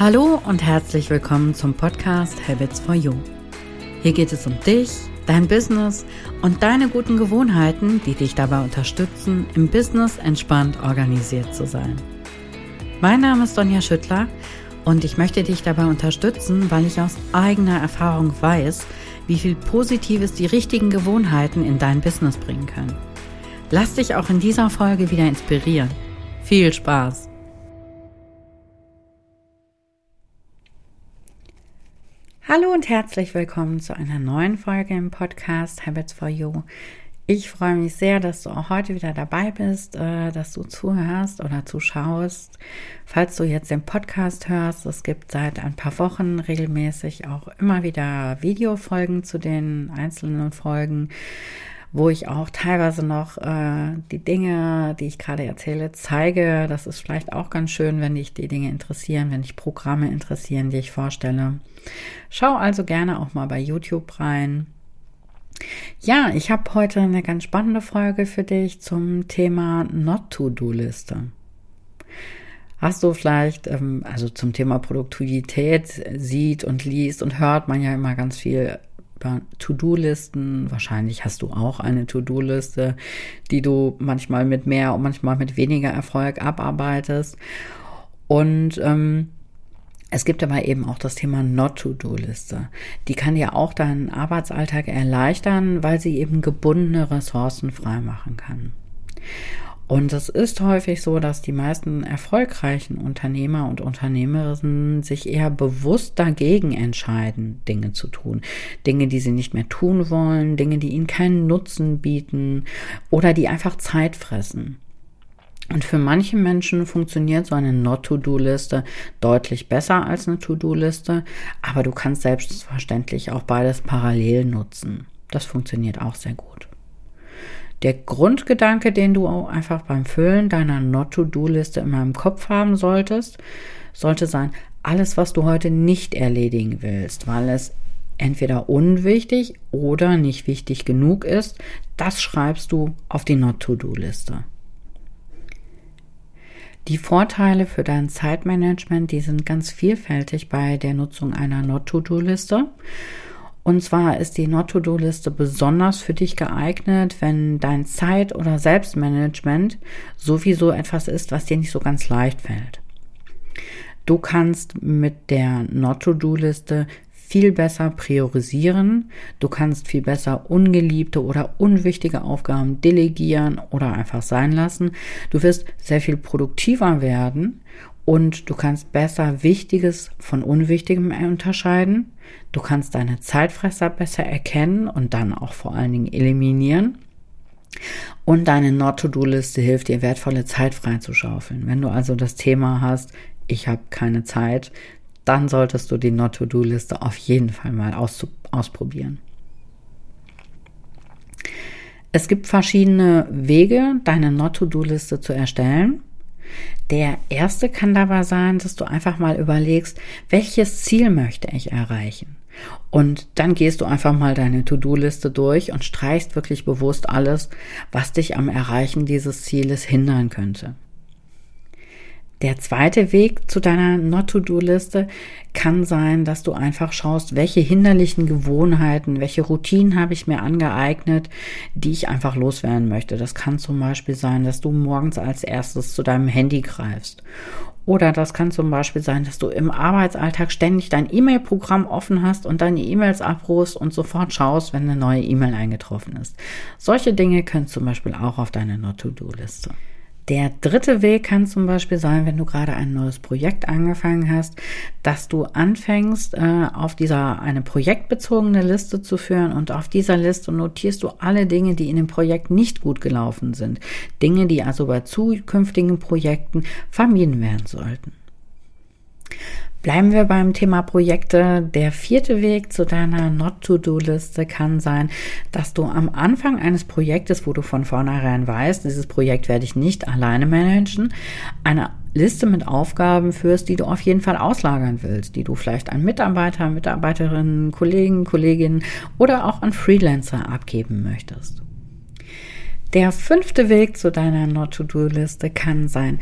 Hallo und herzlich willkommen zum Podcast Habits for You. Hier geht es um dich, dein Business und deine guten Gewohnheiten, die dich dabei unterstützen, im Business entspannt organisiert zu sein. Mein Name ist Sonja Schüttler und ich möchte dich dabei unterstützen, weil ich aus eigener Erfahrung weiß, wie viel Positives die richtigen Gewohnheiten in dein Business bringen können. Lass dich auch in dieser Folge wieder inspirieren. Viel Spaß! Hallo und herzlich willkommen zu einer neuen Folge im Podcast Habits for You. Ich freue mich sehr, dass du auch heute wieder dabei bist, äh, dass du zuhörst oder zuschaust. Falls du jetzt den Podcast hörst, es gibt seit ein paar Wochen regelmäßig auch immer wieder Videofolgen zu den einzelnen Folgen wo ich auch teilweise noch äh, die Dinge, die ich gerade erzähle, zeige. Das ist vielleicht auch ganz schön, wenn dich die Dinge interessieren, wenn dich Programme interessieren, die ich vorstelle. Schau also gerne auch mal bei YouTube rein. Ja, ich habe heute eine ganz spannende Folge für dich zum Thema Not-to-Do-Liste. Hast du vielleicht, ähm, also zum Thema Produktivität, sieht und liest und hört man ja immer ganz viel To-Do-Listen. Wahrscheinlich hast du auch eine To-Do-Liste, die du manchmal mit mehr und manchmal mit weniger Erfolg abarbeitest. Und ähm, es gibt aber eben auch das Thema Not-to-Do-Liste. Die kann dir auch deinen Arbeitsalltag erleichtern, weil sie eben gebundene Ressourcen freimachen kann. Und es ist häufig so, dass die meisten erfolgreichen Unternehmer und Unternehmerinnen sich eher bewusst dagegen entscheiden, Dinge zu tun. Dinge, die sie nicht mehr tun wollen, Dinge, die ihnen keinen Nutzen bieten oder die einfach Zeit fressen. Und für manche Menschen funktioniert so eine Not-to-Do-Liste deutlich besser als eine To-Do-Liste, aber du kannst selbstverständlich auch beides parallel nutzen. Das funktioniert auch sehr gut. Der Grundgedanke, den du auch einfach beim Füllen deiner Not-to-Do-Liste in meinem Kopf haben solltest, sollte sein, alles, was du heute nicht erledigen willst, weil es entweder unwichtig oder nicht wichtig genug ist, das schreibst du auf die Not-to-Do-Liste. Die Vorteile für dein Zeitmanagement, die sind ganz vielfältig bei der Nutzung einer Not-to-Do-Liste. Und zwar ist die Not-to-Do-Liste besonders für dich geeignet, wenn dein Zeit- oder Selbstmanagement sowieso etwas ist, was dir nicht so ganz leicht fällt. Du kannst mit der Not-to-Do-Liste viel besser priorisieren. Du kannst viel besser ungeliebte oder unwichtige Aufgaben delegieren oder einfach sein lassen. Du wirst sehr viel produktiver werden und du kannst besser Wichtiges von Unwichtigem unterscheiden. Du kannst deine Zeitfresser besser erkennen und dann auch vor allen Dingen eliminieren. Und deine Not-to-Do-Liste hilft dir, wertvolle Zeit freizuschaufeln. Wenn du also das Thema hast, ich habe keine Zeit, dann solltest du die Not-to-Do-Liste auf jeden Fall mal aus, ausprobieren. Es gibt verschiedene Wege, deine Not-to-Do-Liste zu erstellen. Der erste kann dabei sein, dass du einfach mal überlegst, welches Ziel möchte ich erreichen? Und dann gehst du einfach mal deine To-Do-Liste durch und streichst wirklich bewusst alles, was dich am Erreichen dieses Zieles hindern könnte. Der zweite Weg zu deiner Not-to-Do-Liste kann sein, dass du einfach schaust, welche hinderlichen Gewohnheiten, welche Routinen habe ich mir angeeignet, die ich einfach loswerden möchte. Das kann zum Beispiel sein, dass du morgens als erstes zu deinem Handy greifst. Oder das kann zum Beispiel sein, dass du im Arbeitsalltag ständig dein E-Mail-Programm offen hast und deine E-Mails abrufst und sofort schaust, wenn eine neue E-Mail eingetroffen ist. Solche Dinge können zum Beispiel auch auf deine Not-to-Do-Liste. Der dritte Weg kann zum Beispiel sein, wenn du gerade ein neues Projekt angefangen hast, dass du anfängst, äh, auf dieser eine projektbezogene Liste zu führen und auf dieser Liste notierst du alle Dinge, die in dem Projekt nicht gut gelaufen sind. Dinge, die also bei zukünftigen Projekten vermieden werden sollten. Bleiben wir beim Thema Projekte. Der vierte Weg zu deiner Not-to-Do-Liste kann sein, dass du am Anfang eines Projektes, wo du von vornherein weißt, dieses Projekt werde ich nicht alleine managen, eine Liste mit Aufgaben führst, die du auf jeden Fall auslagern willst, die du vielleicht an Mitarbeiter, Mitarbeiterinnen, Kollegen, Kolleginnen oder auch an Freelancer abgeben möchtest. Der fünfte Weg zu deiner Not-to-Do-Liste kann sein,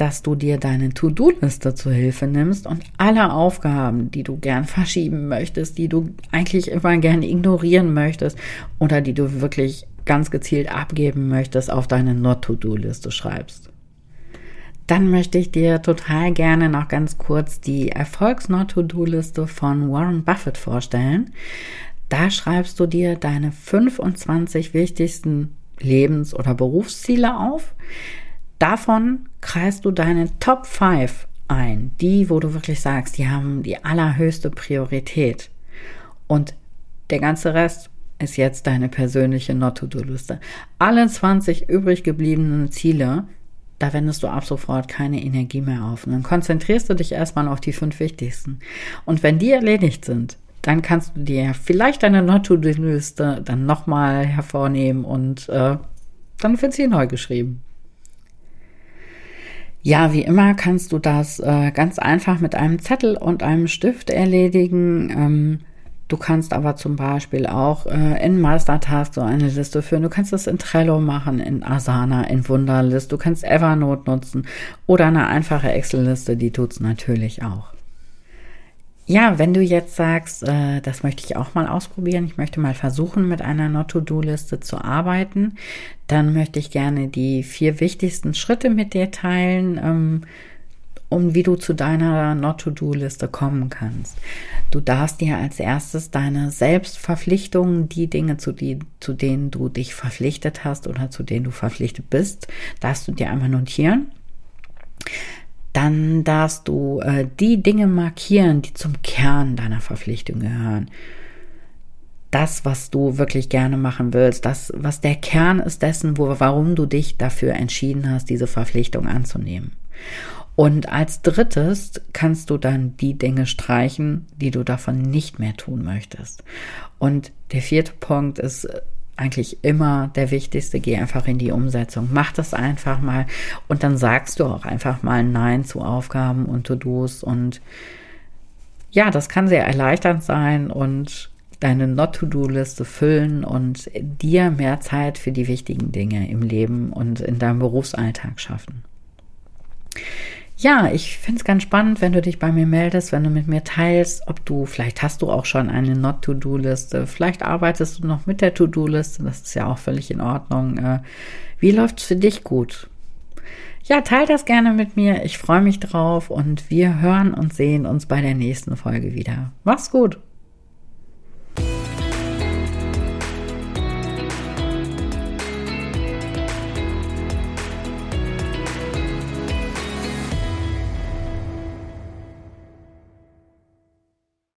dass du dir deine To-Do-Liste zur Hilfe nimmst und alle Aufgaben, die du gern verschieben möchtest, die du eigentlich immer gern ignorieren möchtest oder die du wirklich ganz gezielt abgeben möchtest, auf deine Not-To-Do-Liste schreibst. Dann möchte ich dir total gerne noch ganz kurz die Erfolgs-Not-To-Do-Liste von Warren Buffett vorstellen. Da schreibst du dir deine 25 wichtigsten Lebens- oder Berufsziele auf. Davon kreist du deine Top 5 ein, die, wo du wirklich sagst, die haben die allerhöchste Priorität. Und der ganze Rest ist jetzt deine persönliche Not-to-Do-Liste. Alle 20 übrig gebliebenen Ziele, da wendest du ab sofort keine Energie mehr auf. Und dann konzentrierst du dich erstmal auf die fünf wichtigsten. Und wenn die erledigt sind, dann kannst du dir vielleicht deine Not-to-Do-Liste dann nochmal hervornehmen und äh, dann wird sie neu geschrieben. Ja, wie immer kannst du das äh, ganz einfach mit einem Zettel und einem Stift erledigen. Ähm, du kannst aber zum Beispiel auch äh, in Mastertask so eine Liste führen. Du kannst das in Trello machen, in Asana, in Wunderlist. Du kannst Evernote nutzen oder eine einfache Excel-Liste, die tut's natürlich auch. Ja, wenn du jetzt sagst, äh, das möchte ich auch mal ausprobieren, ich möchte mal versuchen, mit einer Not-to-Do-Liste zu arbeiten, dann möchte ich gerne die vier wichtigsten Schritte mit dir teilen, ähm, um wie du zu deiner Not-to-Do-Liste kommen kannst. Du darfst dir als erstes deine Selbstverpflichtungen, die Dinge, zu, die, zu denen du dich verpflichtet hast oder zu denen du verpflichtet bist, darfst du dir einmal notieren dann darfst du äh, die Dinge markieren, die zum Kern deiner Verpflichtung gehören. Das, was du wirklich gerne machen willst, das, was der Kern ist dessen, wo, warum du dich dafür entschieden hast, diese Verpflichtung anzunehmen. Und als drittes kannst du dann die Dinge streichen, die du davon nicht mehr tun möchtest. Und der vierte Punkt ist eigentlich immer der wichtigste. Geh einfach in die Umsetzung. Mach das einfach mal und dann sagst du auch einfach mal Nein zu Aufgaben und To-Dos und ja, das kann sehr erleichternd sein und deine Not-to-Do-Liste füllen und dir mehr Zeit für die wichtigen Dinge im Leben und in deinem Berufsalltag schaffen. Ja, ich finde es ganz spannend, wenn du dich bei mir meldest, wenn du mit mir teilst, ob du, vielleicht hast du auch schon eine Not-to-Do-Liste, vielleicht arbeitest du noch mit der To-Do-Liste, das ist ja auch völlig in Ordnung. Äh, wie läuft es für dich gut? Ja, teil das gerne mit mir. Ich freue mich drauf und wir hören und sehen uns bei der nächsten Folge wieder. Mach's gut.